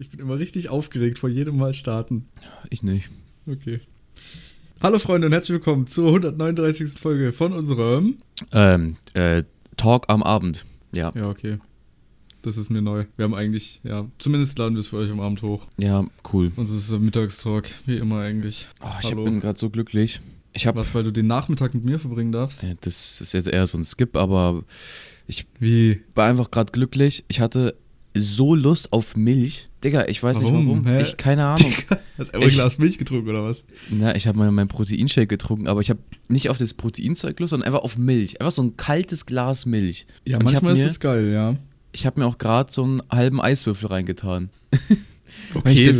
Ich bin immer richtig aufgeregt vor jedem Mal starten. Ich nicht. Okay. Hallo Freunde und herzlich willkommen zur 139. Folge von unserem. Ähm, äh, Talk am Abend. Ja. Ja, okay. Das ist mir neu. Wir haben eigentlich, ja, zumindest laden wir es für euch am Abend hoch. Ja, cool. Und es ist Mittagstalk, wie immer eigentlich. Oh, ich Hallo. bin gerade so glücklich. Ich habe, Was, weil du den Nachmittag mit mir verbringen darfst? ja, das ist jetzt eher so ein Skip, aber ich Wie? war einfach gerade glücklich. Ich hatte so Lust auf Milch. Digga, ich weiß Warum? nicht warum. Hä? Ich keine Ahnung. Hast du einfach ein Glas Milch getrunken oder was? Na, ich habe mal meinen Proteinshake getrunken, aber ich habe nicht auf das Proteinzeug Lust, sondern einfach auf Milch. Einfach so ein kaltes Glas Milch. Ja, Und manchmal ist mir- das geil, ja. Ich habe mir auch gerade so einen halben Eiswürfel reingetan. Okay, das,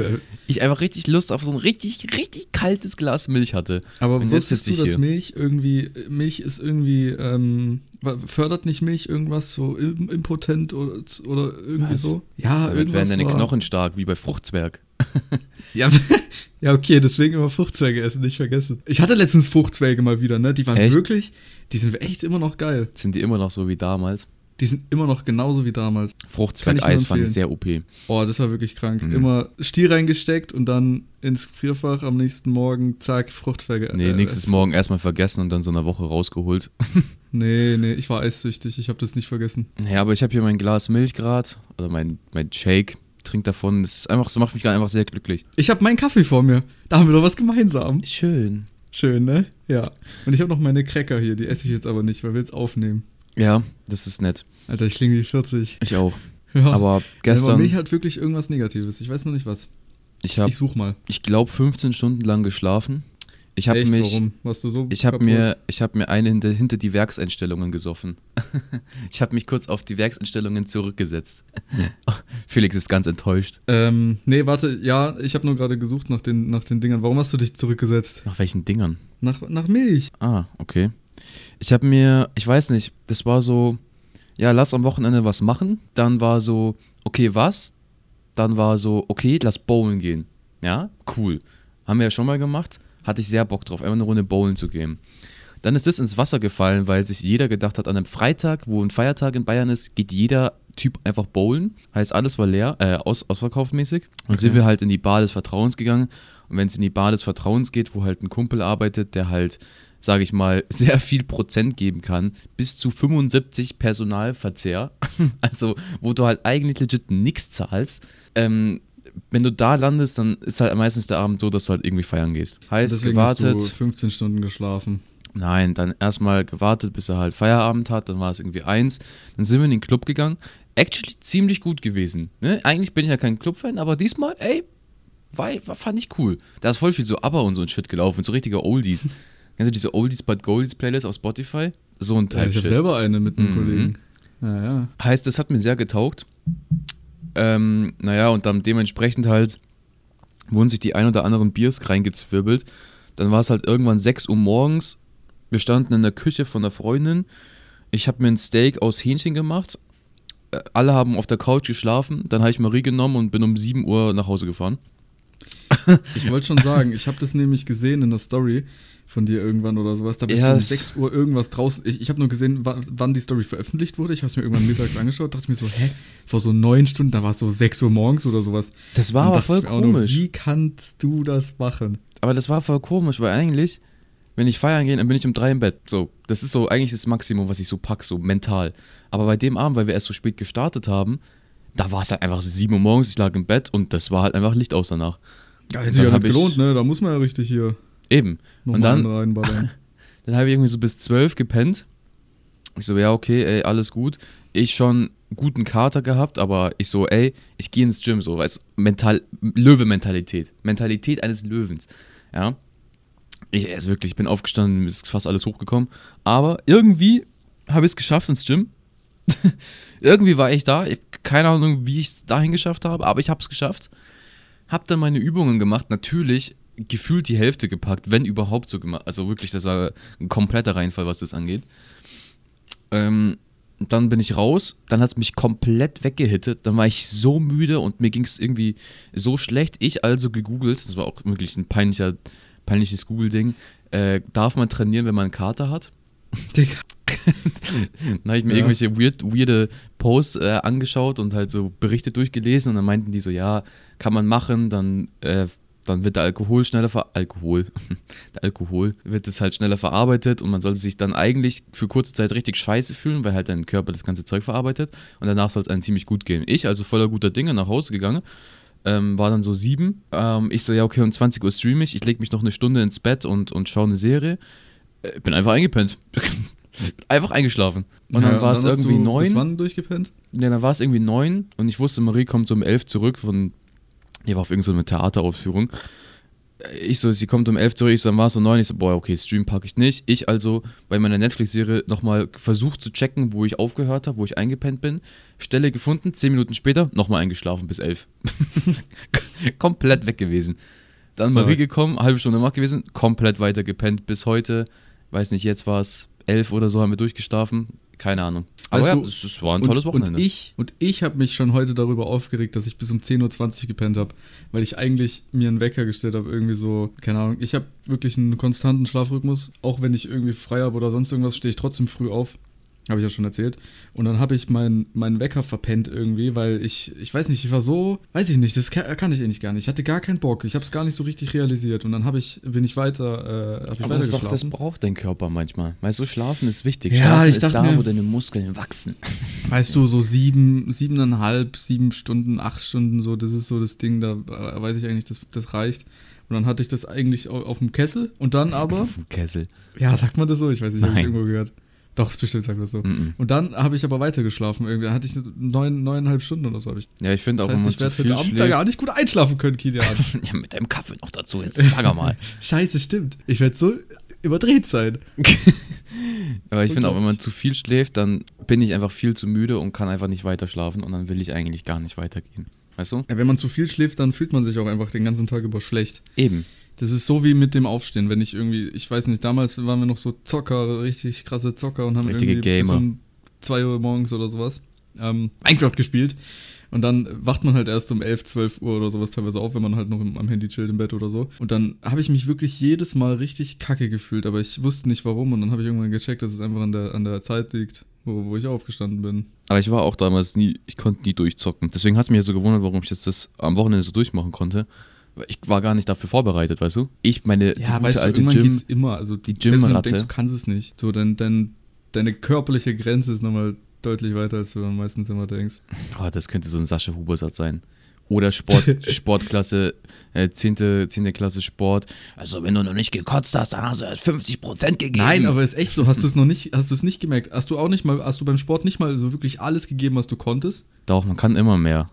ich einfach richtig Lust auf so ein richtig, richtig kaltes Glas Milch hatte. aber Und wusstest du, dass hier. Milch irgendwie, Milch ist irgendwie, ähm, fördert nicht Milch irgendwas so im- impotent oder, oder irgendwie Was? so? Ja, Damit irgendwas werden deine war- Knochen stark, wie bei Fruchtzwerg. Ja, ja, okay, deswegen immer Fruchtzweige essen, nicht vergessen. Ich hatte letztens Fruchtzweige mal wieder, ne? Die waren Echt? wirklich, die sind echt immer noch geil. Sind die immer noch so wie damals? Die sind immer noch genauso wie damals. Fruchtzwerg-Eis fand ich sehr OP. Oh, das war wirklich krank. Mhm. Immer Stiel reingesteckt und dann ins Gefrierfach am nächsten Morgen, zack, Fruchtzweige. Nee, äh, nächstes Morgen erstmal vergessen und dann so eine Woche rausgeholt. Nee, nee, ich war eissüchtig, ich habe das nicht vergessen. Ja, aber ich habe hier mein Glas Milch gerade, oder mein, mein Shake, trink davon. Das ist einfach, das macht mich gerade einfach sehr glücklich. Ich habe meinen Kaffee vor mir. Da haben wir doch was gemeinsam. Schön. Schön, ne? Ja. Und ich habe noch meine Cracker hier, die esse ich jetzt aber nicht, weil wir jetzt aufnehmen. Ja, das ist nett. Alter, ich klinge wie 40. Ich auch. Ja. Aber Aber gestern, Milch hat wirklich irgendwas Negatives. Ich weiß noch nicht was. ich habe, Ich such mal. ich glaube, 15 Stunden lang geschlafen. Ich habe mich, warum? Warst du so Ich habe mir, ich hab mir eine hinter, hinter die Werkseinstellungen gesoffen. ich habe mich kurz auf die Werkseinstellungen zurückgesetzt. Felix ist ganz enttäuscht. Ähm, nee, warte, ja, ich habe nur gerade gesucht nach den, nach den Dingern. Warum hast du dich zurückgesetzt? Nach welchen Dingern? Nach, nach Milch. Ah, okay. Ich habe mir, ich weiß nicht, das war so, ja, lass am Wochenende was machen. Dann war so, okay, was? Dann war so, okay, lass bowlen gehen. Ja, cool. Haben wir ja schon mal gemacht. Hatte ich sehr Bock drauf, einfach eine Runde bowlen zu gehen. Dann ist das ins Wasser gefallen, weil sich jeder gedacht hat, an einem Freitag, wo ein Feiertag in Bayern ist, geht jeder Typ einfach bowlen. Heißt, alles war leer, äh, aus, ausverkaufmäßig. Und Okay. sind wir halt in die Bar des Vertrauens gegangen. Und wenn es in die Bar des Vertrauens geht, wo halt ein Kumpel arbeitet, der halt, sage ich mal, sehr viel Prozent geben kann, bis zu 75 Personalverzehr, also wo du halt eigentlich legit nichts zahlst, ähm, wenn du da landest, dann ist halt meistens der Abend so, dass du halt irgendwie feiern gehst. Heißt, Deswegen gewartet, hast du 15 Stunden geschlafen. Nein, dann erstmal gewartet, bis er halt Feierabend hat, dann war es irgendwie eins. Dann sind wir in den Club gegangen. Actually ziemlich gut gewesen. Ne? Eigentlich bin ich ja kein Club-Fan, aber diesmal, ey, war, war, fand ich cool. Da ist voll viel so Aber und so ein Shit gelaufen, so richtige Oldies. Kennst du diese Oldies but Goldies Playlist auf Spotify? So ein Ja, Teil ich habe selber eine mit einem Mhm. Kollegen. Ja, ja. Heißt, das hat mir sehr getaugt. Ähm, naja, und dann dementsprechend halt wurden sich die ein oder anderen Biers reingezwirbelt. Dann war es halt irgendwann 6 Uhr morgens. Wir standen in der Küche von einer Freundin. Ich habe mir ein Steak aus Hähnchen gemacht. Äh, Alle haben auf der Couch geschlafen. Dann habe ich Marie genommen und bin um 7 Uhr nach Hause gefahren. Ich wollte schon sagen, ich habe das nämlich gesehen in der Story von dir irgendwann oder sowas. Da bist Ja, du um es- 6 Uhr irgendwas draußen. Ich, ich habe nur gesehen, wa- wann die Story veröffentlicht wurde. Ich habe es mir irgendwann mittags angeschaut, dachte mir so, hä? Vor so neun Stunden, da war es so 6 Uhr morgens oder sowas. Das war Und aber voll auch nur, komisch. wie kannst du das machen? Aber das war voll komisch, weil eigentlich, wenn ich feiern gehe, dann bin ich um drei im Bett. So, das ist so eigentlich das Maximum, was ich so pack, so mental. Aber bei dem Abend, weil wir erst so spät gestartet haben, da war es halt einfach so sieben Uhr morgens, ich lag im Bett und das war halt einfach Licht aus danach. Ja, hätte sich ja nicht ich- gelohnt, ne? Da muss man ja richtig hier Eben. nochmal Und dann, reinballern. dann habe ich irgendwie so bis zwölf gepennt. Ich so, ja, okay, ey, alles gut. Ich schon guten Kater gehabt, aber ich so, ey, ich gehe ins Gym, so, weißt mental, Löwe-Mentalität. Mentalität eines Löwens. Ja. Ich, also wirklich, ich bin aufgestanden, ist fast alles hochgekommen. Aber irgendwie habe ich es geschafft ins Gym. irgendwie war ich da. Ich keine Ahnung, wie ich es dahin geschafft habe, aber ich habe es geschafft. Hab dann meine Übungen gemacht. Natürlich gefühlt die Hälfte gepackt, wenn überhaupt so gemacht. Also wirklich, das war ein kompletter Reinfall, was das angeht. Ähm, dann bin ich raus, dann hat es mich komplett weggehittet, dann war ich so müde und mir ging es irgendwie so schlecht. Ich also gegoogelt, das war auch wirklich ein peinlicher, peinliches Google-Ding, äh, darf man trainieren, wenn man einen Kater hat? Digga. dann habe ich mir Ja. irgendwelche weird, weirde Posts äh, angeschaut und halt so Berichte durchgelesen und dann meinten die so, ja, kann man machen, dann, äh, dann wird der Alkohol schneller ver Alkohol, der Alkohol wird es halt schneller verarbeitet und man sollte sich dann eigentlich für kurze Zeit richtig scheiße fühlen, weil halt dein Körper das ganze Zeug verarbeitet und danach soll es einem ziemlich gut gehen. Ich, also voller guter Dinge, nach Hause gegangen, ähm, war dann so sieben. Ähm, ich so, ja, okay, um 20 Uhr streame ich, ich lege mich noch eine Stunde ins Bett und, und schaue eine Serie. Äh, bin einfach eingepennt. einfach eingeschlafen. Und dann Ja, war es irgendwie neun. Bis wann durchgepennt? Ja, dann war es irgendwie neun und ich wusste, Marie kommt so um elf zurück von, die war auf irgendeine so eine Theateraufführung. Ich so, sie kommt um elf zurück, ich so, dann war es so neun, ich so, boah, okay, Stream packe ich nicht. Ich also bei meiner Netflix-Serie nochmal versucht zu checken, wo ich aufgehört habe, wo ich eingepennt bin. Stelle gefunden, zehn Minuten später, nochmal eingeschlafen bis elf. komplett weg gewesen. Dann Stark. Marie gekommen, halbe Stunde wach gewesen, komplett weiter gepennt bis heute. Weiß nicht, jetzt war es elf oder so, haben wir durchgeschlafen. Keine Ahnung. Aber Weißt ja, du, es, es war ein tolles und, Wochenende. Und ich, und ich habe mich schon heute darüber aufgeregt, dass ich bis um 10.20 Uhr gepennt habe, weil ich eigentlich mir einen Wecker gestellt habe, irgendwie so, keine Ahnung, ich habe wirklich einen konstanten Schlafrhythmus, auch wenn ich irgendwie frei habe oder sonst irgendwas, stehe ich trotzdem früh auf. Habe ich ja schon erzählt. Und dann habe ich meinen meinen Wecker verpennt irgendwie, weil ich, ich weiß nicht, ich war so, weiß ich nicht, das kann, kann ich eigentlich gar nicht. Ich hatte gar keinen Bock. Ich habe es gar nicht so richtig realisiert. Und dann habe ich, bin ich weiter, äh, ich Aber das, doch, das braucht dein Körper manchmal. Weißt du, Schlafen ist wichtig. Ja, Schlafen ich ist dachte da, mir- wo deine Muskeln wachsen. Weißt du, so sieben, siebeneinhalb, sieben Stunden, acht Stunden, so, das ist so das Ding, da äh, weiß ich eigentlich, das, das reicht. Und dann hatte ich das eigentlich au- auf dem Kessel und dann aber, Auf dem Kessel. ja, sagt man das so? Ich weiß nicht, habe ich irgendwo gehört. Doch, ist bestimmt sagt man das so. Mhm. Und dann habe ich aber weiter geschlafen irgendwie. Dann hatte ich neun, neuneinhalb Stunden oder so. Ich. Ja, ich finde auch, heißt, ich werde heute Abend da gar nicht gut einschlafen können, Kilian. Ja, mit deinem Kaffee noch dazu. Jetzt sag er mal. Scheiße, stimmt. Ich werde so überdreht sein. Aber ich finde auch, wenn man zu viel schläft, dann bin ich einfach viel zu müde und kann einfach nicht weiter schlafen und dann will ich eigentlich gar nicht weitergehen. Weißt du? Ja, wenn man zu viel schläft, dann fühlt man sich auch einfach den ganzen Tag über schlecht. Eben. Das ist so wie mit dem Aufstehen, wenn ich irgendwie, ich weiß nicht, damals waren wir noch so Zocker, richtig krasse Zocker und haben Richtige irgendwie bis Gamer. um 2 Uhr morgens oder sowas ähm, Minecraft gespielt. Und dann wacht man halt erst um 11, 12 Uhr oder sowas teilweise auf, wenn man halt noch im, am Handy chillt im Bett oder so. Und dann habe ich mich wirklich jedes Mal richtig kacke gefühlt, aber ich wusste nicht warum. Und dann habe ich irgendwann gecheckt, dass es einfach an der, an der Zeit liegt, wo, wo ich aufgestanden bin. Aber ich war auch damals nie, ich konnte nie durchzocken. Deswegen hat es mich ja so gewundert, warum ich jetzt das am Wochenende so durchmachen konnte. Ich war gar nicht dafür vorbereitet, weißt du? Ich, meine die Ja, gute weißt du, alte irgendwann Gym, geht's immer. Also die du Gymratte. denkst, du kannst es nicht. So, dein, dein, deine körperliche Grenze ist nochmal deutlich weiter, als du meistens immer denkst. Oh, das könnte so ein Sascha Huber-Satz sein. Oder Sport, Sportklasse, äh, 10. 10. Klasse Sport. Also, wenn du noch nicht gekotzt hast, dann hast du halt 50% gegeben. Nein, aber ist echt so. Hast du es noch nicht, hast du es nicht gemerkt? Hast du auch nicht mal, hast du beim Sport nicht mal so wirklich alles gegeben, was du konntest? Doch, man kann immer mehr.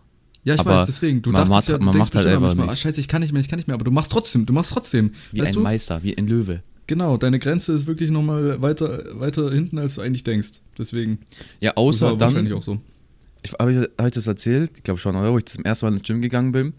Ja, ich Aber weiß, deswegen. Du dachtest macht- ja, du man denkst macht halt einfach manchmal, nicht. ah, scheiße, ich kann nicht mehr, ich kann nicht mehr, aber du machst trotzdem, du machst trotzdem. Wie weißt ein du? Meister, wie ein Löwe. Genau, deine Grenze ist wirklich nochmal weiter, weiter hinten, als du eigentlich denkst. Deswegen. Ja, außer dann, wahrscheinlich auch so. ich, habe ich, hab ich das erzählt? Ich glaube schon, oder? Wo ich zum ersten Mal ins Gym gegangen bin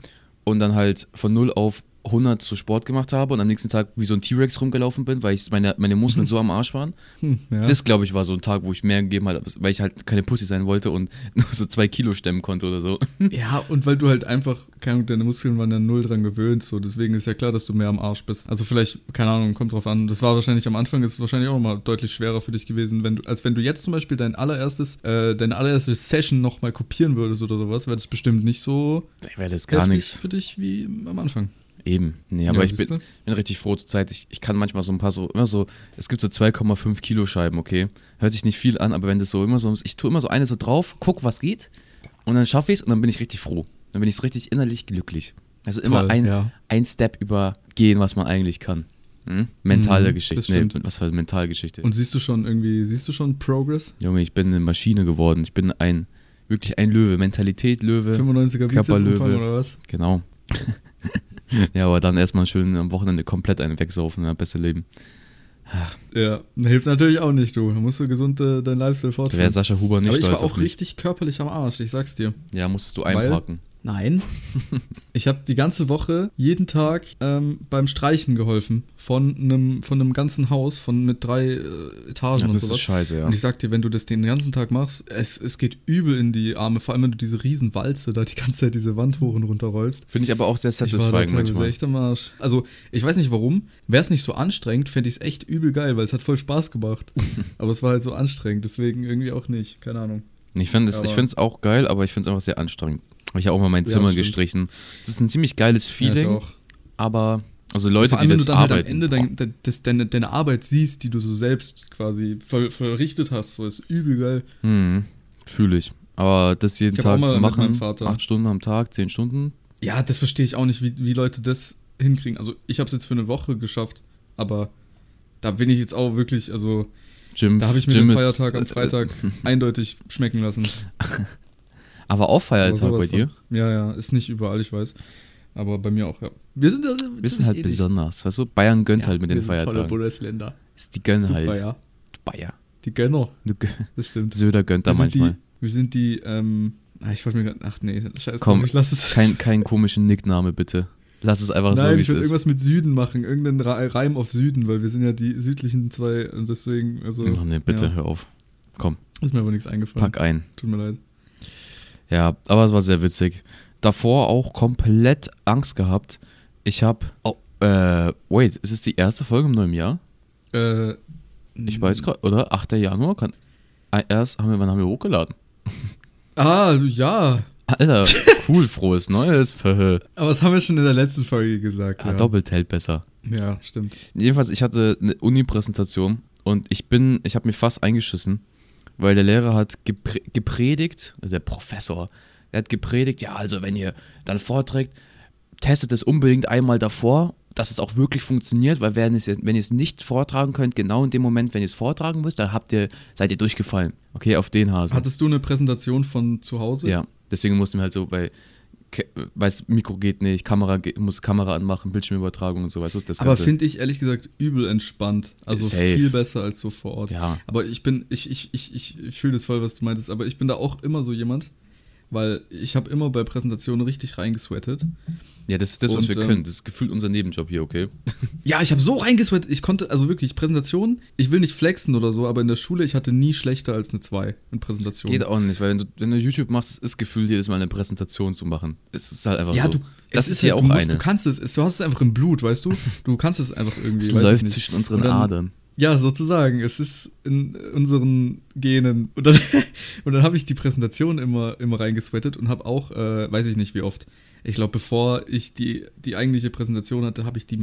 und dann halt von 0 auf 100 zu Sport gemacht habe und am nächsten Tag wie so ein T-Rex rumgelaufen bin, weil ich meine, meine Muskeln so am Arsch waren. Hm, ja. Das, glaube ich, war so ein Tag, wo ich mehr gegeben habe, weil ich halt keine Pussy sein wollte und nur so zwei Kilo stemmen konnte oder so. Ja, und weil du halt einfach, keine Ahnung, deine Muskeln waren ja null dran gewöhnt, so deswegen ist ja klar, dass du mehr am Arsch bist. Also vielleicht, keine Ahnung, kommt drauf an. Das war wahrscheinlich am Anfang, ist wahrscheinlich auch mal deutlich schwerer für dich gewesen, wenn du, als wenn du jetzt zum Beispiel dein allererstes, äh, deine allererste Session nochmal kopieren würdest oder sowas, wäre das bestimmt nicht so wäre das gar nichts. für dich wie am Anfang. Eben. Nee, aber Ja, ich bin, bin richtig froh zur Zeit. Ich, ich kann manchmal so ein paar so, immer so, es gibt so 2,5 Kilo Scheiben, okay? Hört sich nicht viel an, aber wenn das so immer so, ich tue immer so eine so drauf, guck, was geht und dann schaffe ich es und dann bin ich richtig froh. Dann bin ich so richtig innerlich glücklich. Also immer Toll, ein, ja. ein Step übergehen, was man eigentlich kann. Hm? Mentale Mhm, Geschichte. das stimmt. Nee, was war Mentalgeschichte? Und siehst du schon irgendwie, siehst du schon Progress? Junge, ich bin eine Maschine geworden. Ich bin ein, wirklich ein Löwe. Mentalität Löwe. 95er Körperlöwe. Bizepsumfang oder was? Genau. ja, aber dann erstmal schön am Wochenende komplett einen wegsaufen, ja, besser leben. Ja, hilft natürlich auch nicht, du. Da musst du gesund äh, dein Lifestyle Da wäre fortführen. Sascha Huber nicht Aber ich war auch richtig körperlich am Arsch, ich sag's dir. Ja, musstest du einparken. Nein. ich habe die ganze Woche jeden Tag ähm, beim Streichen geholfen von einem von einem ganzen Haus von mit drei äh, Etagen Ja, und das sowas. ist scheiße, ja. Und ich sag dir, wenn du das den ganzen Tag machst, es, es geht übel in die Arme, vor allem wenn du diese riesen Walze da die ganze Zeit diese Wand hoch und runter rollst. Finde ich aber auch sehr Ich war satisfying manchmal. echt am Arsch. Also, ich weiß nicht warum. Wäre es nicht so anstrengend, fände ich es echt übel geil, weil es hat voll Spaß gemacht. aber es war halt so anstrengend, deswegen irgendwie auch nicht. Keine Ahnung. Ich finde es auch geil, aber ich finde es einfach sehr anstrengend. Habe ich ja auch mal mein Ja, Zimmer stimmt. gestrichen. Es ist ein ziemlich geiles Ja, Feeling, auch. aber also Leute, Vor allem, die wenn das du dann halt arbeiten. am Ende dein, de- das, deine, Arbeit siehst, die du so selbst quasi ver, verrichtet hast, so ist übel geil. hm, Fühle ich. Aber das jeden Tag zu machen, acht Stunden am Tag, zehn Stunden, Ja, das verstehe ich auch nicht, wie, wie Leute das hinkriegen. Also, ich habe es jetzt für eine Woche geschafft, aber da bin ich jetzt auch wirklich, also, Gym, da habe ich mir Gym den Feiertag am äh, Freitag eindeutig schmecken lassen. Aber auch Feiertag bei dir. von. Ja, ja, ist nicht überall, ich weiß. Aber bei mir auch, ja. Wir sind, also, Wir sind halt besonders. Weißt du, Bayern gönnt halt mit den sind tolle Feiertagen. Bundesländer. Ist- Die gönnen Super, halt. ja. Bayer. Die Gönner, das stimmt. Söder gönnt da wir manchmal. Die, wir sind die, ähm, ah, ich wollte mir gerade, ach nee, scheiße, Komm, ich lass es. Kein, kein komischen Nickname, bitte. Lass es einfach so, Nein, wie ich würde irgendwas mit Süden machen, irgendeinen Re- Reim auf Süden, weil wir sind ja die südlichen zwei und deswegen, also. Ach nee, bitte, Ja, hör auf. Komm, ist mir aber nichts eingefallen. pack ein. Tut mir leid. Ja, aber es war sehr witzig. Davor auch komplett Angst gehabt. Ich habe, oh, äh, wait, ist es die erste Folge im neuen Jahr? Äh, Ich weiß gerade, oder? 8. Januar? Kann, Ah, erst haben wir, wann haben wir hochgeladen? Ah, ja. Alter, cool, frohes Neues. Aber das haben wir schon in der letzten Folge gesagt. ja, Ja, doppelt hält besser. ja stimmt. Jedenfalls, ich hatte eine Uni-Präsentation und ich bin, ich habe mich fast eingeschissen, weil der Lehrer hat geprä gepredigt, also der Professor, er hat gepredigt, ja, also wenn ihr dann vorträgt, testet es unbedingt einmal davor, dass es auch wirklich funktioniert, weil wenn, es, wenn ihr es nicht vortragen könnt, genau in dem Moment, wenn ihr es vortragen müsst, dann habt ihr, seid ihr durchgefallen. Okay, auf den Hasen. Hattest du eine Präsentation von zu Hause? ja, deswegen mussten wir halt so bei, weiß, Mikro geht nicht, Kamera geht, muss Kamera anmachen, Bildschirmübertragung und so, weißt du, das Aber finde ich ehrlich gesagt übel entspannt. Also Safe. viel besser als so vor Ort. Ja, Aber ich bin, ich, ich, ich, ich, ich fühle das voll, was du meintest, aber ich bin da auch immer so jemand, weil ich habe immer bei Präsentationen richtig reingesweatet. ja, das ist das, was Und, wir ähm, können. Das ist gefühlt unser Nebenjob hier, okay? Ja, ich habe so reingesweatet, ich konnte, also wirklich, Präsentationen, ich will nicht flexen oder so, aber in der Schule, ich hatte nie schlechter als eine 2 in Präsentationen. Geht auch nicht, weil wenn du, wenn du YouTube machst, ist Gefühl, jedes Mal eine Präsentation zu machen. Es ist halt einfach Ja, so. du, das es ist hier halt, auch du musst, eine. Du kannst es, du hast es einfach im Blut, weißt du? Du kannst es einfach irgendwie. Es läuft zwischen unseren dann- Adern. Ja, sozusagen. Es ist in unseren Genen. Und dann, und dann habe ich die Präsentation immer, immer reingesweatet und habe auch, äh, weiß ich nicht wie oft. Ich glaube, bevor ich die, die eigentliche Präsentation hatte, habe ich die,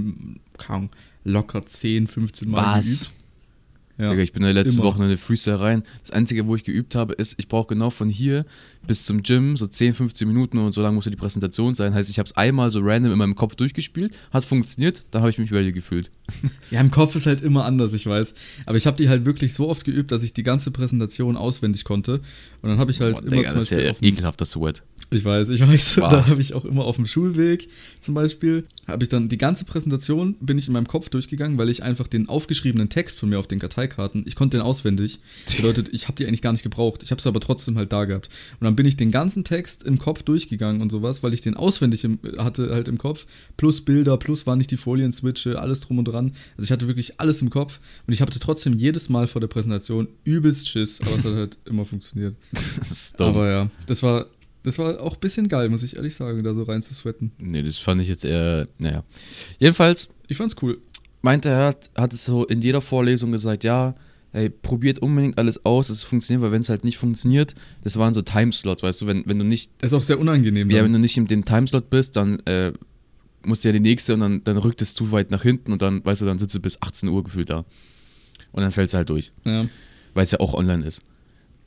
Ahnung, locker 10, 15 Mal Was? geübt. Ja. Digga, ich bin in der letzten immer. Woche in eine Freestyle rein. Das Einzige, wo ich geübt habe, ist, ich brauche genau von hier bis zum Gym so 10, 15 Minuten und so lange musste die Präsentation sein. Heißt, ich habe es einmal so random in meinem Kopf durchgespielt, hat funktioniert, dann habe ich mich ready gefühlt. Ja, im Kopf ist halt immer anders, ich weiß. Aber ich habe die halt wirklich so oft geübt, dass ich die ganze Präsentation auswendig konnte. Und dann habe ich halt Boah, immer Digga, zum das ist ja Beispiel dem, ekelhafter Sweat. Ich weiß, ich weiß. Wow. Da habe ich auch immer auf dem Schulweg zum Beispiel, habe ich dann die ganze Präsentation, bin ich in meinem Kopf durchgegangen, weil ich einfach den aufgeschriebenen Text von mir auf den Karteikarten, ich konnte den auswendig. Bedeutet, ich habe die eigentlich gar nicht gebraucht. Ich habe es aber trotzdem halt da gehabt. Und dann bin ich den ganzen Text im Kopf durchgegangen und sowas, weil ich den auswendig im, hatte halt im Kopf. Plus Bilder, plus wann ich die Folien switche, alles drum und dran. Also ich hatte wirklich alles im Kopf. Und ich hatte trotzdem jedes Mal vor der Präsentation übelst Schiss, aber es hat halt immer funktioniert. Aber ja, das war, das war auch ein bisschen geil, muss ich ehrlich sagen, da so rein zu sweaten. nee, das fand ich jetzt eher, naja. Jedenfalls Ich fand's cool. meinte er, hat, hat es so in jeder Vorlesung gesagt, ja, ey, probiert unbedingt alles aus, es funktioniert, weil wenn es halt nicht funktioniert, das waren so Timeslots, weißt du, wenn, wenn du nicht, Das ist auch sehr unangenehm. ja, dann. wenn du nicht in dem Timeslot bist, dann äh, musst du ja die nächste und dann, dann rückt es zu weit nach hinten und dann, weißt du, dann sitzt du bis 18 Uhr gefühlt da. Und dann fällt es halt durch, ja. weil es ja auch online ist.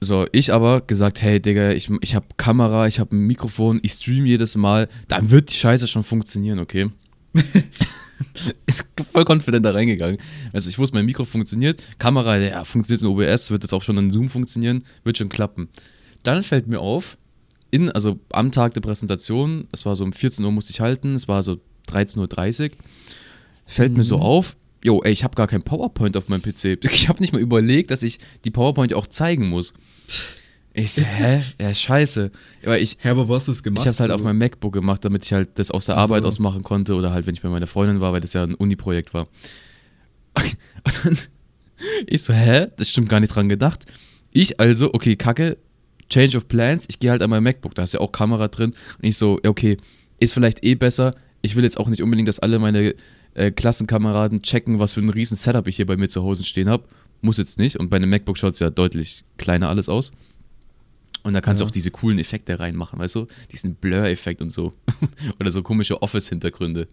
So, ich aber gesagt, hey Digga, ich, ich habe Kamera, ich habe ein Mikrofon, ich stream jedes Mal, dann wird die Scheiße schon funktionieren, okay? ich bin voll confident da reingegangen. Also ich wusste, mein Mikro funktioniert, Kamera, ja, funktioniert in OBS, wird jetzt auch schon in Zoom funktionieren, wird schon klappen. Dann fällt mir auf, in, also am Tag der Präsentation, es war so um 14 Uhr musste ich halten, es war so 13.30 Uhr, fällt mir so Mhm. auf, jo, ey, ich habe gar kein PowerPoint auf meinem PC. Ich habe nicht mal überlegt, dass ich die PowerPoint auch zeigen muss. Ich so, hä? Ja, scheiße. Aber ich, Hä, aber wo hast du es gemacht? ich habe es halt auf Also- meinem MacBook gemacht, damit ich halt das aus der Arbeit so. aus machen konnte oder halt, wenn ich bei meiner Freundin war, weil das ja ein Uni-Projekt war. Und dann, ich so, hä? Das stimmt gar nicht dran gedacht. Ich also, okay, kacke, Change of Plans, ich gehe halt an mein MacBook, da ist ja auch Kamera drin. Und ich so, okay, ist vielleicht eh besser. Ich will jetzt auch nicht unbedingt, dass alle meine äh, Klassenkameraden checken, was für ein riesen Setup ich hier bei mir zu Hause stehen habe. Muss jetzt nicht. Und bei einem MacBook schaut es ja deutlich kleiner alles aus. Und da kannst du Ja. auch diese coolen Effekte reinmachen, weißt du? Diesen Blur-Effekt und so. Oder so komische Office-Hintergründe.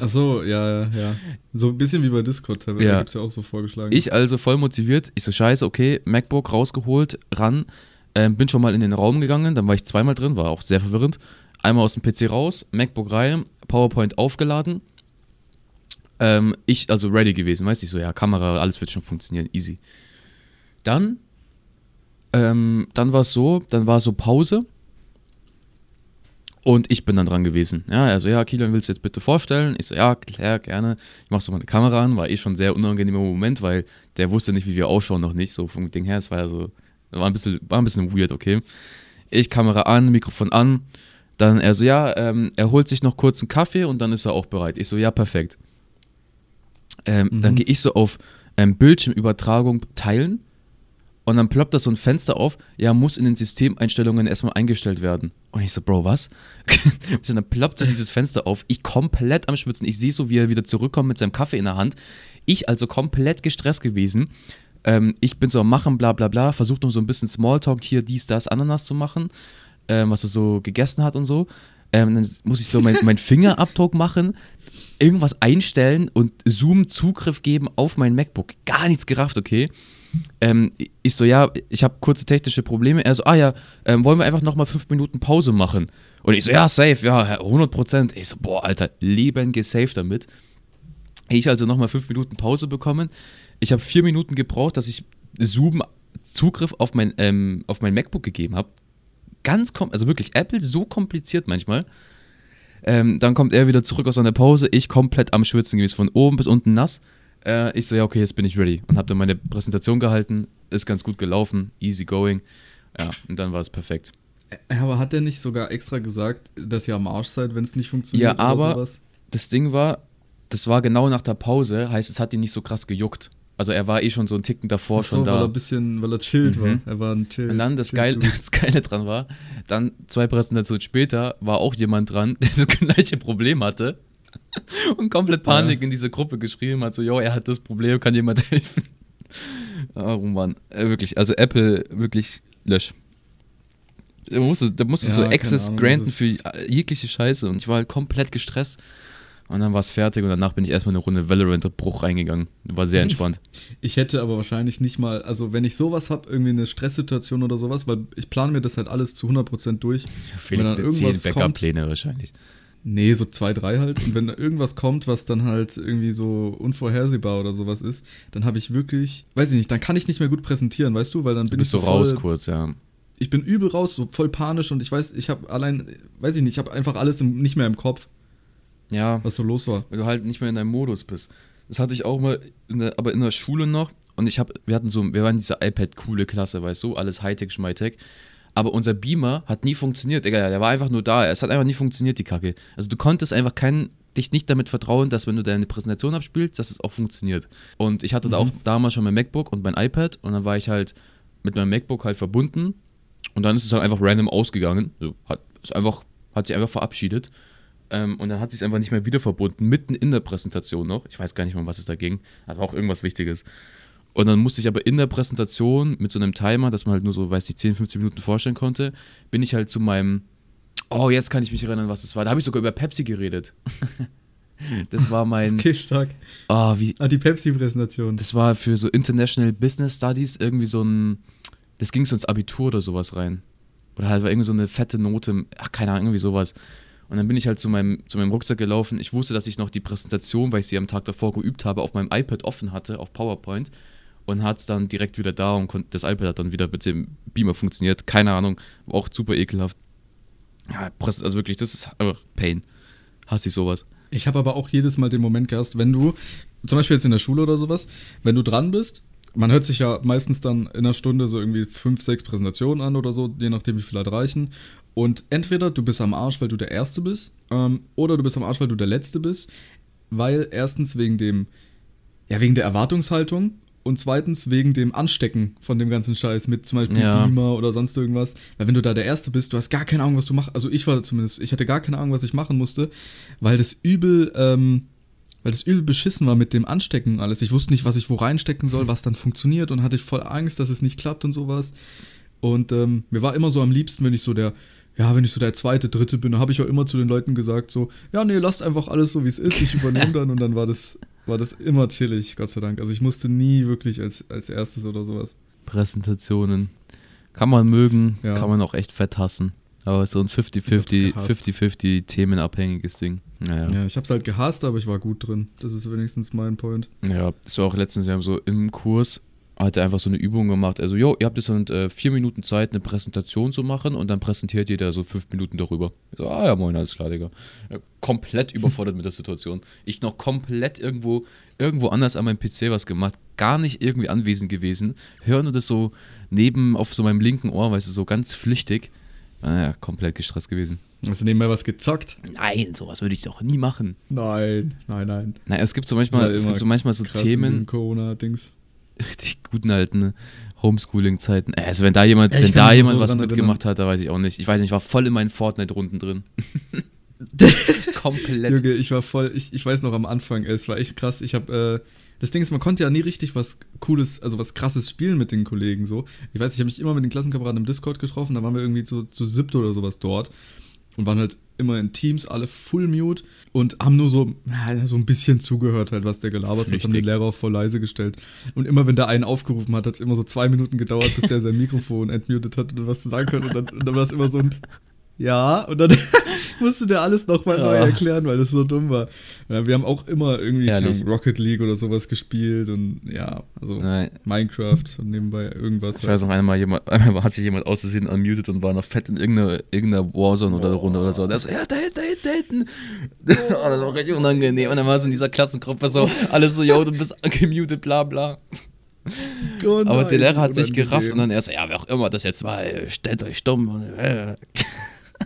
Ach so, ja, ja, ja. So ein bisschen wie bei Discord, da Ja. gibt es ja auch so vorgeschlagen. Ich also voll motiviert. Ich so, scheiße, okay, MacBook rausgeholt, ran. Ähm, bin schon mal in den Raum gegangen, dann war ich zweimal drin, war auch sehr verwirrend. Einmal aus dem PC raus, MacBook rein, PowerPoint aufgeladen. Ähm, ich also ready gewesen, weißt du, ich so, ja, Kamera, alles wird schon funktionieren, easy. Dann, ähm, dann war es so, dann war so Pause. Und ich bin dann dran gewesen. Ja, also, ja, Kilian, willst du jetzt bitte vorstellen? Ich so, ja, klar, gerne. Ich mach so meine Kamera an, war eh schon ein sehr unangenehmer Moment, weil der wusste nicht, wie wir ausschauen, noch nicht, so vom Ding her. Es war ja so, war ein bisschen, war ein bisschen weird, okay. Ich Kamera an, Mikrofon an. Dann er so, ja, ähm, er holt sich noch kurz einen Kaffee und dann ist er auch bereit. Ich so, ja, perfekt. Ähm, Mhm. Dann gehe ich so auf ähm, Bildschirmübertragung teilen und dann ploppt da so ein Fenster auf, ja, muss in den Systemeinstellungen erstmal eingestellt werden. Und ich so, Bro, was? und dann ploppt so dieses Fenster auf, ich komplett am Schwitzen, ich sehe so, wie er wieder zurückkommt mit seinem Kaffee in der Hand. Ich also komplett gestresst gewesen. Ähm, ich bin so am Machen, bla bla bla, versucht noch so ein bisschen Smalltalk hier, dies, das, Ananas zu machen, ähm, was er so gegessen hat und so. Ähm, dann muss ich so mein, meinen Fingerabdruck machen, irgendwas einstellen und Zoom-Zugriff geben auf mein MacBook. Gar nichts gerafft, okay? Ähm, ich so, ja, ich habe kurze technische Probleme. Er so, ah ja, ähm, wollen wir einfach nochmal fünf Minuten Pause machen? Und ich so, ja, safe, ja, 100 Prozent. Ich so, boah, Alter, Leben gesaved damit. Ich also nochmal fünf Minuten Pause bekommen. Ich habe vier Minuten gebraucht, dass ich Zoom Zugriff auf mein, ähm, auf mein MacBook gegeben habe. Ganz also wirklich Apple so kompliziert manchmal. Ähm, dann kommt er wieder zurück aus seiner Pause, ich komplett am Schwitzen gewesen, von oben bis unten nass. Äh, ich so, ja, okay, jetzt bin ich ready. Und habe dann meine Präsentation gehalten, ist ganz gut gelaufen, easy going. Ja, und dann war es perfekt. Äh, aber hat er nicht sogar extra gesagt, dass ihr am Arsch seid, wenn es nicht funktioniert? Ja, aber- Oder sowas? Das Ding war, das war genau nach der Pause, heißt, es hat ihn nicht so krass gejuckt. Also er war eh schon so einen Ticken davor Ach so, schon weil er da. ein bisschen, weil er chillt Mhm. war. Er war ein Chill. Und dann das, Geil, das Geile dran war, dann zwei Präsentationen später war auch jemand dran, der das gleiche Problem hatte und komplett Panik in diese Gruppe geschrieben hat, so, jo, er hat das Problem, kann jemand helfen? Oh Mann, äh, wirklich, also Apple wirklich lösch. Da musste, da musste Ja, so Access Ahnung, granten für jegliche Scheiße und ich war halt komplett gestresst. Und dann war es fertig und danach bin ich erstmal eine Runde Valorant-Bruch reingegangen. War sehr entspannt. Ich hätte aber wahrscheinlich nicht mal, also wenn ich sowas habe, irgendwie eine Stresssituation oder sowas, weil ich plane mir das halt alles zu 100% durch. Felix dann hat zehn irgendwas kommt- Backup-Pläne wahrscheinlich. Nee, so zwei, drei halt. Und wenn da irgendwas kommt, was dann halt irgendwie so unvorhersehbar oder sowas ist, dann habe ich wirklich, weiß ich nicht, dann kann ich nicht mehr gut präsentieren, weißt du, weil dann Du bin bist ich so voll, raus kurz, ja. Ich bin übel raus, so voll panisch und ich weiß, ich habe allein, weiß ich nicht, ich habe einfach alles im, nicht mehr im Kopf, Ja, was so los war. weil du halt nicht mehr in deinem Modus bist. Das hatte ich auch mal, in der, aber in der Schule noch. Und ich habe, wir hatten so, wir waren diese iPad-coole Klasse, weißt du, alles Hightech, Schmeitech. Aber unser Beamer hat nie funktioniert. Egal, der war einfach nur da. Es hat einfach nie funktioniert, die Kacke. Also du konntest einfach keinen, dich nicht damit vertrauen, dass wenn du deine Präsentation abspielst, dass es auch funktioniert. Und ich hatte da Mhm. auch damals schon mein MacBook und mein iPad und dann war ich halt mit meinem MacBook halt verbunden und dann ist es halt einfach random ausgegangen. So, hat, ist einfach, hat sich einfach verabschiedet. Ähm, und dann hat sich es einfach nicht mehr wieder verbunden, mitten in der Präsentation noch. Ich weiß gar nicht mal, um was es da ging. Aber auch irgendwas Wichtiges. Und dann musste ich aber in der Präsentation mit so einem Timer, dass man halt nur so, weiß ich, 10, 15 Minuten vorstellen konnte, bin ich halt zu meinem, oh, jetzt kann ich mich erinnern, was es war. Da habe ich sogar über Pepsi geredet. das war mein, Okay, stark. oh, wie, Ah, die Pepsi-Präsentation. das war für so International Business Studies irgendwie so ein, das ging so ins Abitur oder sowas rein. Oder halt war irgendwie so eine fette Note, ach keine Ahnung, irgendwie sowas. Und dann bin ich halt zu meinem, zu meinem Rucksack gelaufen. Ich wusste, dass ich noch die Präsentation, weil ich sie am Tag davor geübt habe, auf meinem iPad offen hatte, auf PowerPoint. Und hat es dann direkt wieder da und das iPad hat dann wieder mit dem Beamer funktioniert. Keine Ahnung, war auch super ekelhaft. Ja, also wirklich, das ist einfach Pain. Hasse ich sowas. Ich habe aber auch jedes Mal den Moment gehabt, wenn du, zum Beispiel jetzt in der Schule oder sowas, wenn du dran bist man hört sich ja meistens dann in einer Stunde so irgendwie fünf, sechs Präsentationen an oder so, je nachdem, wie viele halt reichen. Und entweder du bist am Arsch, weil du der Erste bist, ähm, oder du bist am Arsch, weil du der Letzte bist. Weil erstens wegen dem, ja, wegen der Erwartungshaltung und zweitens wegen dem Anstecken von dem ganzen Scheiß mit zum Beispiel Ja. Beamer oder sonst irgendwas. Weil wenn du da der Erste bist, du hast gar keine Ahnung, was du machst. Also ich war zumindest, ich hatte gar keine Ahnung, was ich machen musste, weil das übel, ähm, weil das übel beschissen war mit dem Anstecken und alles. Ich wusste nicht, was ich wo reinstecken soll, was dann funktioniert und hatte voll Angst, dass es nicht klappt und sowas. Und ähm, mir war immer so am liebsten, wenn ich so der, ja, wenn ich so der zweite, dritte bin, habe ich auch immer zu den Leuten gesagt, so, ja, nee, lasst einfach alles so, wie es ist, ich übernehme dann und dann war das, war das immer chillig, Gott sei Dank. Also ich musste nie wirklich als, als erstes oder sowas. Präsentationen. Kann man mögen, Ja. kann man auch echt fett hassen. Aber so ein Ich hab's 50-50 gehasst. 50-50 themenabhängiges Ding. Naja. Ja, ich hab's halt gehasst, aber ich war gut drin. Das ist wenigstens mein Point. Ja, das war auch letztens, wir haben so im Kurs, hat er einfach so eine Übung gemacht. Also, jo, ihr habt jetzt dann äh, vier Minuten Zeit, eine Präsentation zu machen und dann präsentiert jeder so fünf Minuten darüber. Ich so, ah ja, moin, alles klar, Digga. Ja, komplett überfordert mit der Situation. Ich noch komplett irgendwo, irgendwo anders an meinem PC was gemacht, gar nicht irgendwie anwesend gewesen. Höre nur das so neben auf so meinem linken Ohr, weißt du, so ganz flüchtig. Naja, komplett gestresst gewesen. Hast du nebenbei was gezockt? Nein, sowas würde ich doch nie machen. Nein, nein, nein. Naja, es gibt so manchmal, war es gibt so manchmal so Themen, Corona-Dings. Die guten alten Homeschooling-Zeiten. Äh, Also wenn da jemand, ich wenn da jemand so was mitgemacht hat, da weiß ich auch nicht. Ich weiß nicht, ich war voll in meinen Fortnite-Runden drin. Komplett. Junge, ich war voll, ich, ich weiß noch am Anfang, es war echt krass. Ich habe, äh, das Ding ist, man konnte ja nie richtig was Cooles, also was Krasses spielen mit den Kollegen so. Ich weiß, ich habe mich immer mit den Klassenkameraden im Discord getroffen, da waren wir irgendwie zu, zu siebt oder sowas dort und waren halt immer in Teams, alle full mute und haben nur so, so ein bisschen zugehört halt, was der gelabert hat, haben den. Lehrer auf voll leise gestellt. Und immer wenn der einen aufgerufen hat, hat es immer so zwei Minuten gedauert, bis der sein Mikrofon entmutet hat und was zu sagen konnte und dann, und dann war es immer so ein ja, und dann musste der alles nochmal neu Ja. erklären, weil das so dumm war. Ja, wir haben auch immer irgendwie Herrlich. Rocket League oder sowas gespielt und ja, also Nein, Minecraft und nebenbei irgendwas. ich weiß noch einmal, jemand, einmal hat sich jemand aus Versehen unmuted und war noch fett in irgendeiner, irgendeiner Warzone oder Boah. Runde oder so. Der so, ja, da hinten, da hinten, da hinten. Oh, das war richtig unangenehm. Und dann war so in dieser Klassengruppe so, alles so, yo, du bist gemutet, bla bla. Oh Aber nein, der Lehrer hat sich gerafft und dann erst, ja, wer auch immer das jetzt war, stellt euch stumm. Und, äh.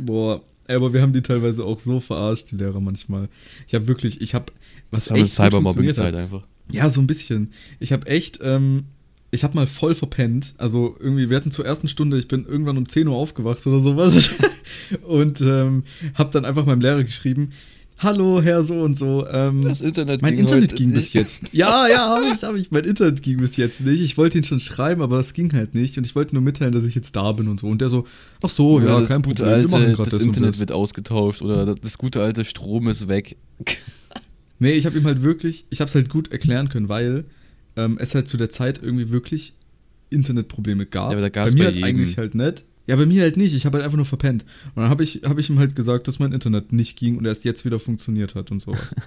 Boah, aber wir haben die teilweise auch so verarscht, die Lehrer manchmal. Ich habe wirklich, ich habe was Das eine echt Cybermobbing-Zeit einfach. Ja, so ein bisschen. Ich habe echt, ähm, ich habe mal voll verpennt. Also irgendwie, wir hatten zur ersten Stunde, ich bin irgendwann um 10 Uhr aufgewacht oder sowas. und ähm, habe dann einfach meinem Lehrer geschrieben, Hallo, Herr so und so. Ähm, Das Internet mein ging Internet ging nicht. bis jetzt. Ja, ja, habe ich, habe ich. Mein Internet ging bis jetzt nicht. Ich wollte ihn schon schreiben, aber es ging halt nicht. Und ich wollte nur mitteilen, dass ich jetzt da bin und so. Und der so, ach so, ja, das kein Problem. Alte, wir machen grad das und Internet das. wird ausgetauscht oder das, das gute alte Strom ist weg. Nee, ich habe ihm halt wirklich, ich habe es halt gut erklären können, weil ähm, es halt zu der Zeit irgendwie wirklich Internetprobleme gab. Ja, aber da gab's bei mir bei halt jedem. eigentlich halt nicht. Ja, bei mir halt nicht. Ich habe halt einfach nur verpennt. Und dann habe ich, hab ich ihm halt gesagt, dass mein Internet nicht ging und erst jetzt wieder funktioniert hat und sowas.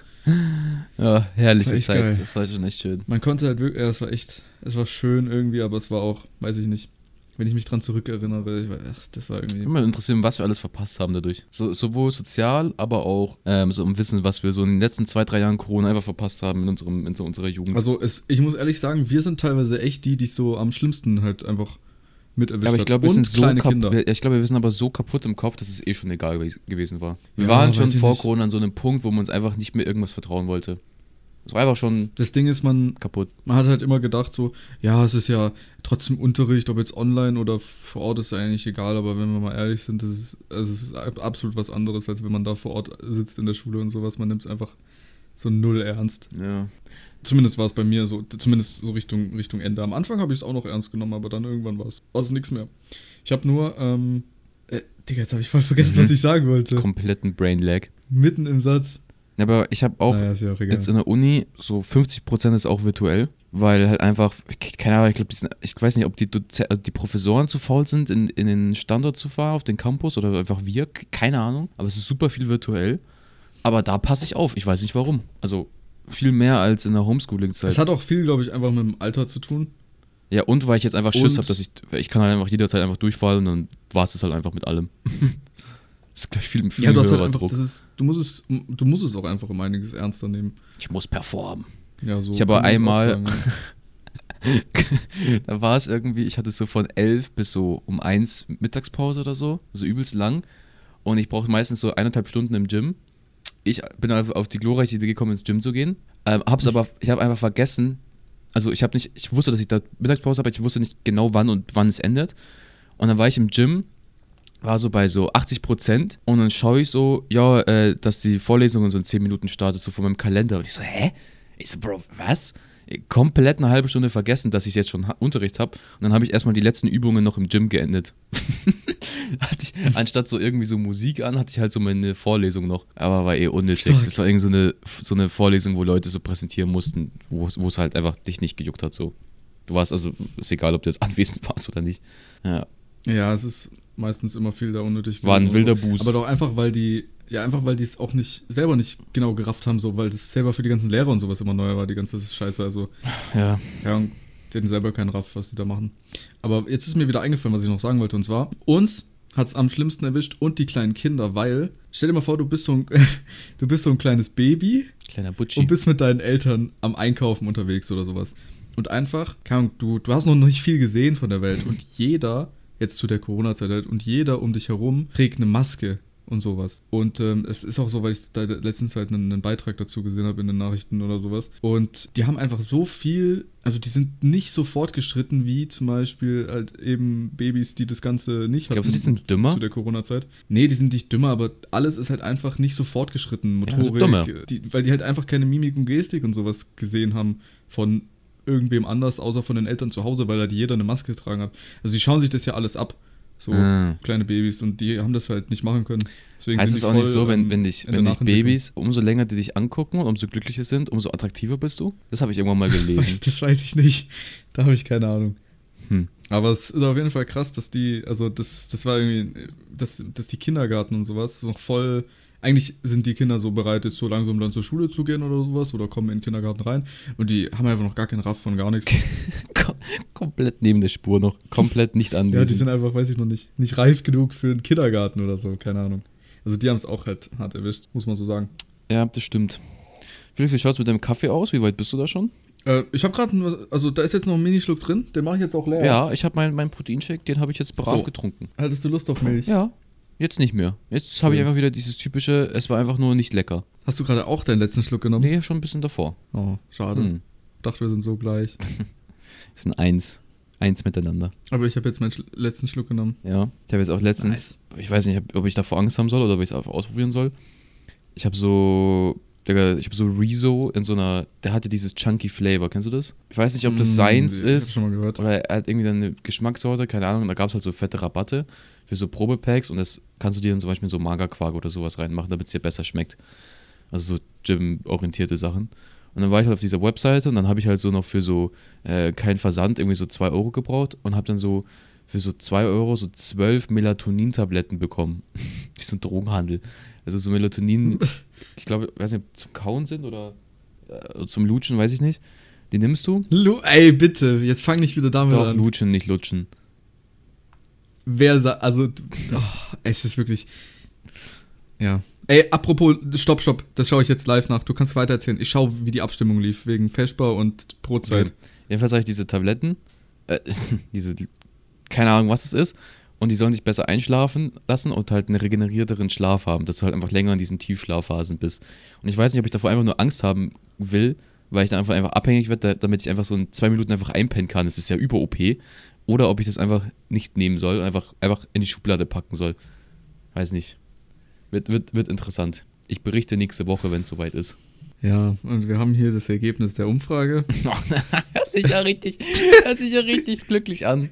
Ja, herrliche Das Zeit. geil. Das war schon echt schön. Man konnte halt wirklich, ja, es war echt, es war schön irgendwie, aber es war auch, weiß ich nicht, wenn ich mich dran zurückerinnere, ich war, ach, das war irgendwie. mal interessieren, was wir alles verpasst haben dadurch. So, sowohl sozial, aber auch ähm, so im Wissen, was wir so in den letzten zwei, drei Jahren Corona einfach verpasst haben in, unserem, in so unserer Jugend. Also es, ich muss ehrlich sagen, wir sind teilweise echt die, die es so am schlimmsten halt einfach mit erwischt aber ich hat. glaube, wir Und sind so kleine. Kinder. wir- Ich glaube, wir sind aber so kaputt im Kopf, dass es eh schon egal gew- gewesen war. Wir Ja, waren schon vor nicht. Corona an so einem Punkt, wo man uns einfach nicht mehr irgendwas vertrauen wollte. Es war einfach schon Das Ding ist, man, kaputt. man hat halt immer gedacht so, ja, es ist ja trotzdem Unterricht, ob jetzt online oder vor Ort ist ja eigentlich egal, aber wenn wir mal ehrlich sind, das ist, also es ist ab- absolut was anderes, als wenn man da vor Ort sitzt in der Schule und sowas. Man nimmt es einfach so null ernst. Ja. Zumindest war es bei mir so, zumindest so Richtung, Richtung Ende. Am Anfang habe ich es auch noch ernst genommen, aber dann irgendwann war es also nichts mehr. Ich habe nur, ähm, äh, Digga, jetzt habe ich voll vergessen, Mhm. was ich sagen wollte. Kompletten Brain Lag. Mitten im Satz. Aber ich habe auch naja, ist ja auch jetzt in der Uni so 50% ist auch virtuell, weil halt einfach, keine Ahnung, ich glaube, ich weiß nicht, ob die, Doze also die Professoren zu faul sind, in, in den Standort zu fahren, auf den Campus oder einfach wir, keine Ahnung. Aber es ist super viel virtuell. Aber da passe ich auf, ich weiß nicht warum. Also viel mehr als in der Homeschooling-Zeit. Es hat auch viel, glaube ich, einfach mit dem Alter zu tun. Ja, und weil ich jetzt einfach Schiss habe, dass ich, ich kann halt einfach jederzeit einfach durchfallen und dann war es das halt einfach mit allem. das ist gleich viel, viel Ja, du hast halt einfach, Druck. das ist, du musst es, du musst es auch einfach um einiges ernster nehmen. Ich muss performen. Ja, so. Ich habe das einmal- da war es irgendwie, ich hatte so von 11 bis so um 1 Mittagspause oder so, so übelst lang. Und ich brauche meistens so eineinhalb Stunden im Gym. Ich bin auf die glorreiche Idee gekommen, ins Gym zu gehen. Ähm, hab's aber, ich habe einfach vergessen, also ich habe nicht, ich wusste, dass ich da Mittagspause habe, aber ich wusste nicht genau wann und wann es endet. Und dann war ich im Gym, war so bei so 80 Prozent und dann schaue ich so, ja, äh, dass die Vorlesung so in 10 Minuten startet, so von meinem Kalender. Und ich so, hä? Ich so, Bro, was? Komplett eine halbe Stunde vergessen, dass ich jetzt schon ha Unterricht habe. Und dann habe ich erstmal die letzten Übungen noch im Gym geendet. ich, anstatt so irgendwie so Musik an, hatte ich halt so meine Vorlesung noch. Aber war eh unnötig. Stark. Das war irgendwie so eine, so eine Vorlesung, wo Leute so präsentieren mussten, wo es halt einfach dich nicht gejuckt hat. So. Du warst also, ist egal, ob du jetzt anwesend warst oder nicht. Ja, Ja, es ist meistens immer viel da unnötig. war ein wilder. Boost. Aber doch einfach, weil die, ja, einfach, weil die es auch nicht, selber nicht genau gerafft haben, so, weil das selber für die ganzen Lehrer und sowas immer neu war, die ganze Scheiße. Also, ja. ja, und die hatten selber keinen Raff, was die da machen. Aber jetzt ist mir wieder eingefallen, was ich noch sagen wollte, und zwar, uns hat es am schlimmsten erwischt und die kleinen Kinder, weil, stell dir mal vor, du bist so ein, du bist so ein kleines Baby Kleiner Butschi. und bist mit deinen Eltern am Einkaufen unterwegs oder sowas. Und einfach, keine Ahnung, du, du hast noch nicht viel gesehen von der Welt und jeder, jetzt zu der Corona-Zeit halt, und jeder um dich herum trägt eine Maske und sowas. Und ähm, es ist auch so, weil ich da letztens halt einen, einen Beitrag dazu gesehen habe in den Nachrichten oder sowas. Und die haben einfach so viel, also die sind nicht so fortgeschritten wie zum Beispiel halt eben Babys, die das Ganze nicht hatten. Glaubst du, die sind dümmer? Zu der Corona-Zeit. Nee, die sind nicht dümmer, aber alles ist halt einfach nicht so fortgeschritten. Ja, also Motorik, die, weil die halt einfach keine Mimik und Gestik und sowas gesehen haben von irgendwem anders, außer von den Eltern zu Hause, weil halt jeder eine Maske getragen hat. Also die schauen sich das ja alles ab. So Ah. kleine Babys und die haben das halt nicht machen können. Deswegen Heißt sind es auch nicht so, wenn, ähm, wenn dich, wenn dich. Babys, umso länger die dich angucken und umso glücklicher sind, umso attraktiver bist du? Das habe ich irgendwann mal gelesen. Das weiß ich nicht. Da habe ich keine Ahnung. Hm. Aber es ist auf jeden Fall krass, dass die, also das, das war irgendwie, dass, dass die Kindergarten und sowas noch voll. Eigentlich sind die Kinder so bereit, jetzt so langsam dann zur Schule zu gehen oder sowas oder kommen in den Kindergarten rein und die haben einfach noch gar keinen Raff von gar nichts. Kom komplett neben der Spur noch. Komplett nicht anwesend. Ja, die sind einfach, weiß ich noch nicht, nicht reif genug für einen Kindergarten oder so, keine Ahnung. Also die haben es auch halt hart erwischt, muss man so sagen. ja, das stimmt. Philipp, wie schaut es mit deinem Kaffee aus? Wie weit bist du da schon? Äh, ich habe gerade, also da ist jetzt noch ein Minischluck drin, den mache ich jetzt auch leer. Ja, ich habe meinen mein Proteinshake, den habe ich jetzt brav So. getrunken. Hattest du Lust auf Milch? Ja, jetzt nicht mehr. Jetzt habe ich Cool. einfach wieder dieses typische, es war einfach nur nicht lecker. Hast du gerade auch deinen letzten Schluck genommen? Nee, schon ein bisschen davor. Oh, schade. Hm. Dachte, wir sind so gleich. Das ist ein Eins. Eins miteinander. Aber ich habe jetzt meinen letzten Schluck genommen. Ja, ich habe jetzt auch letztens, Nice. ich weiß nicht, ob ich davor Angst haben soll oder ob ich es einfach ausprobieren soll. Ich habe so, Digga, ich habe so Rezo in so einer, der hatte dieses chunky Flavor, kennst du das? Ich weiß nicht, ob das Mm, seins ist schon mal gehört. oder er hat irgendwie dann eine Geschmackssorte, keine Ahnung, da gab es halt so fette Rabatte für so Probepacks und das kannst du dir dann zum Beispiel so Magerquark oder sowas reinmachen, damit es dir besser schmeckt. Also so Gym-orientierte Sachen. Und dann war ich halt auf dieser Webseite und dann habe ich halt so noch für so äh, kein Versand irgendwie so 2 Euro gebraucht und habe dann so für so 2 Euro so 12 Melatonin-Tabletten bekommen. Wie so ein Drogenhandel. Also so Melatonin, ich glaube, weiß nicht, zum Kauen sind oder äh, zum Lutschen, weiß ich nicht. Die nimmst du? Lu Ey, bitte, jetzt fang nicht wieder damit Doch, an. lutschen, nicht lutschen. Wer sagt, also, oh, es ist wirklich. Ja. Ey, apropos, stopp, stopp, das schaue ich jetzt live nach. Du kannst weiter erzählen. Ich schaue, wie die Abstimmung lief, wegen Feschbar und Brotzeit. Jedenfalls habe ich diese Tabletten, äh, diese, keine Ahnung, was es ist, und die sollen dich besser einschlafen lassen und halt einen regenerierteren Schlaf haben, dass du halt einfach länger in diesen Tiefschlafphasen bist. Und ich weiß nicht, ob ich davor einfach nur Angst haben will, weil ich dann einfach, einfach abhängig werde, da- damit ich einfach so in zwei Minuten einfach einpennen kann. Das ist ja über OP. Oder ob ich das einfach nicht nehmen soll und einfach, einfach in die Schublade packen soll. Weiß nicht. Wird, wird, wird interessant. Ich berichte nächste Woche, wenn es soweit ist. Ja, und wir haben hier das Ergebnis der Umfrage. hört sich ja richtig, hört sich ja richtig glücklich an.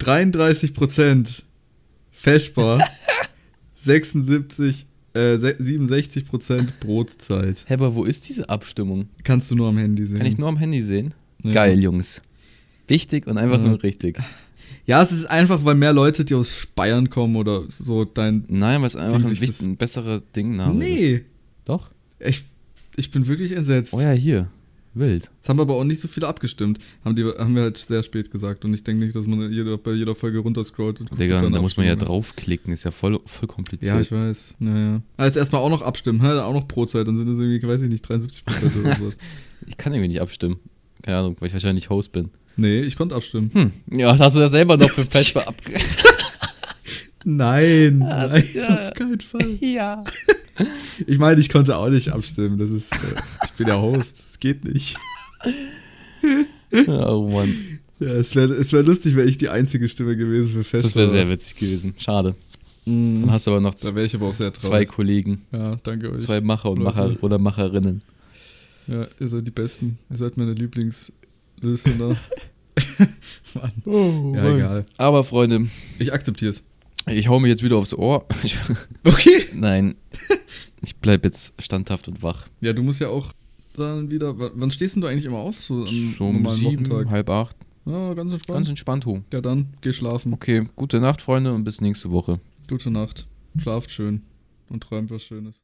33% Feschbar, 76, äh, se- 67% Brotzeit. Hä, aber wo ist diese Abstimmung? Kannst du nur am Handy sehen. Kann ich nur am Handy sehen? Ja. Geil, Jungs. Wichtig und einfach Ja. nur richtig. Ja, es ist einfach, weil mehr Leute, die aus Bayern kommen oder so dein. Nein, weil es einfach Ding ein, wichtig, ein besserer Dingname ist. nee, Doch? ich, ich bin wirklich entsetzt. Oh ja, hier. Wild. Es haben aber auch nicht so viele abgestimmt. Haben, die, haben wir halt sehr spät gesagt. Und ich denke nicht, dass man jeder, bei jeder Folge runterscrollt. Und Digga, da muss man ja Abstimmung draufklicken. Ist ja voll, voll ist. kompliziert. Ja, ich weiß. Naja. Als erstmal auch noch abstimmen, hä? auch noch Brotzeit, dann sind das irgendwie, weiß ich nicht, 73 Prozent oder sowas. ich kann irgendwie nicht abstimmen. keine Ahnung, weil ich wahrscheinlich Host bin. Nee, ich konnte abstimmen. Hm, ja, hast du das selber noch für fest ab. Nein, nein, ja. auf keinen Fall. ja. Ich meine, ich konnte auch nicht abstimmen. Das ist, äh, ich bin der Host. Das geht nicht. Oh Mann, Ja, es wäre es wär lustig, wäre ich die einzige Stimme gewesen für Fest. das wäre sehr witzig gewesen. Schade. Dann Mhm. hast du aber noch Da ich aber auch sehr zwei. Kollegen, Ja, danke euch. zwei Macher und Leute. Macher oder Macherinnen. Ja, ihr seid die Besten. Ihr seid meine Lieblingslistener. Mann. Oh, Ja, egal. Aber Freunde, Ich akzeptiere es. ich hau mir jetzt wieder aufs Ohr. Ich, Okay. nein, ich bleib jetzt standhaft und wach. Ja, du musst ja auch dann wieder. Wann stehst denn du eigentlich immer auf? So am So um sieben, Wochentag? halb acht. Ja, ganz entspannt. Ganz entspannt hoch. ja, dann geh schlafen. Okay, gute Nacht, Freunde, und bis nächste Woche. Gute Nacht. Schlaft schön und träumt was Schönes.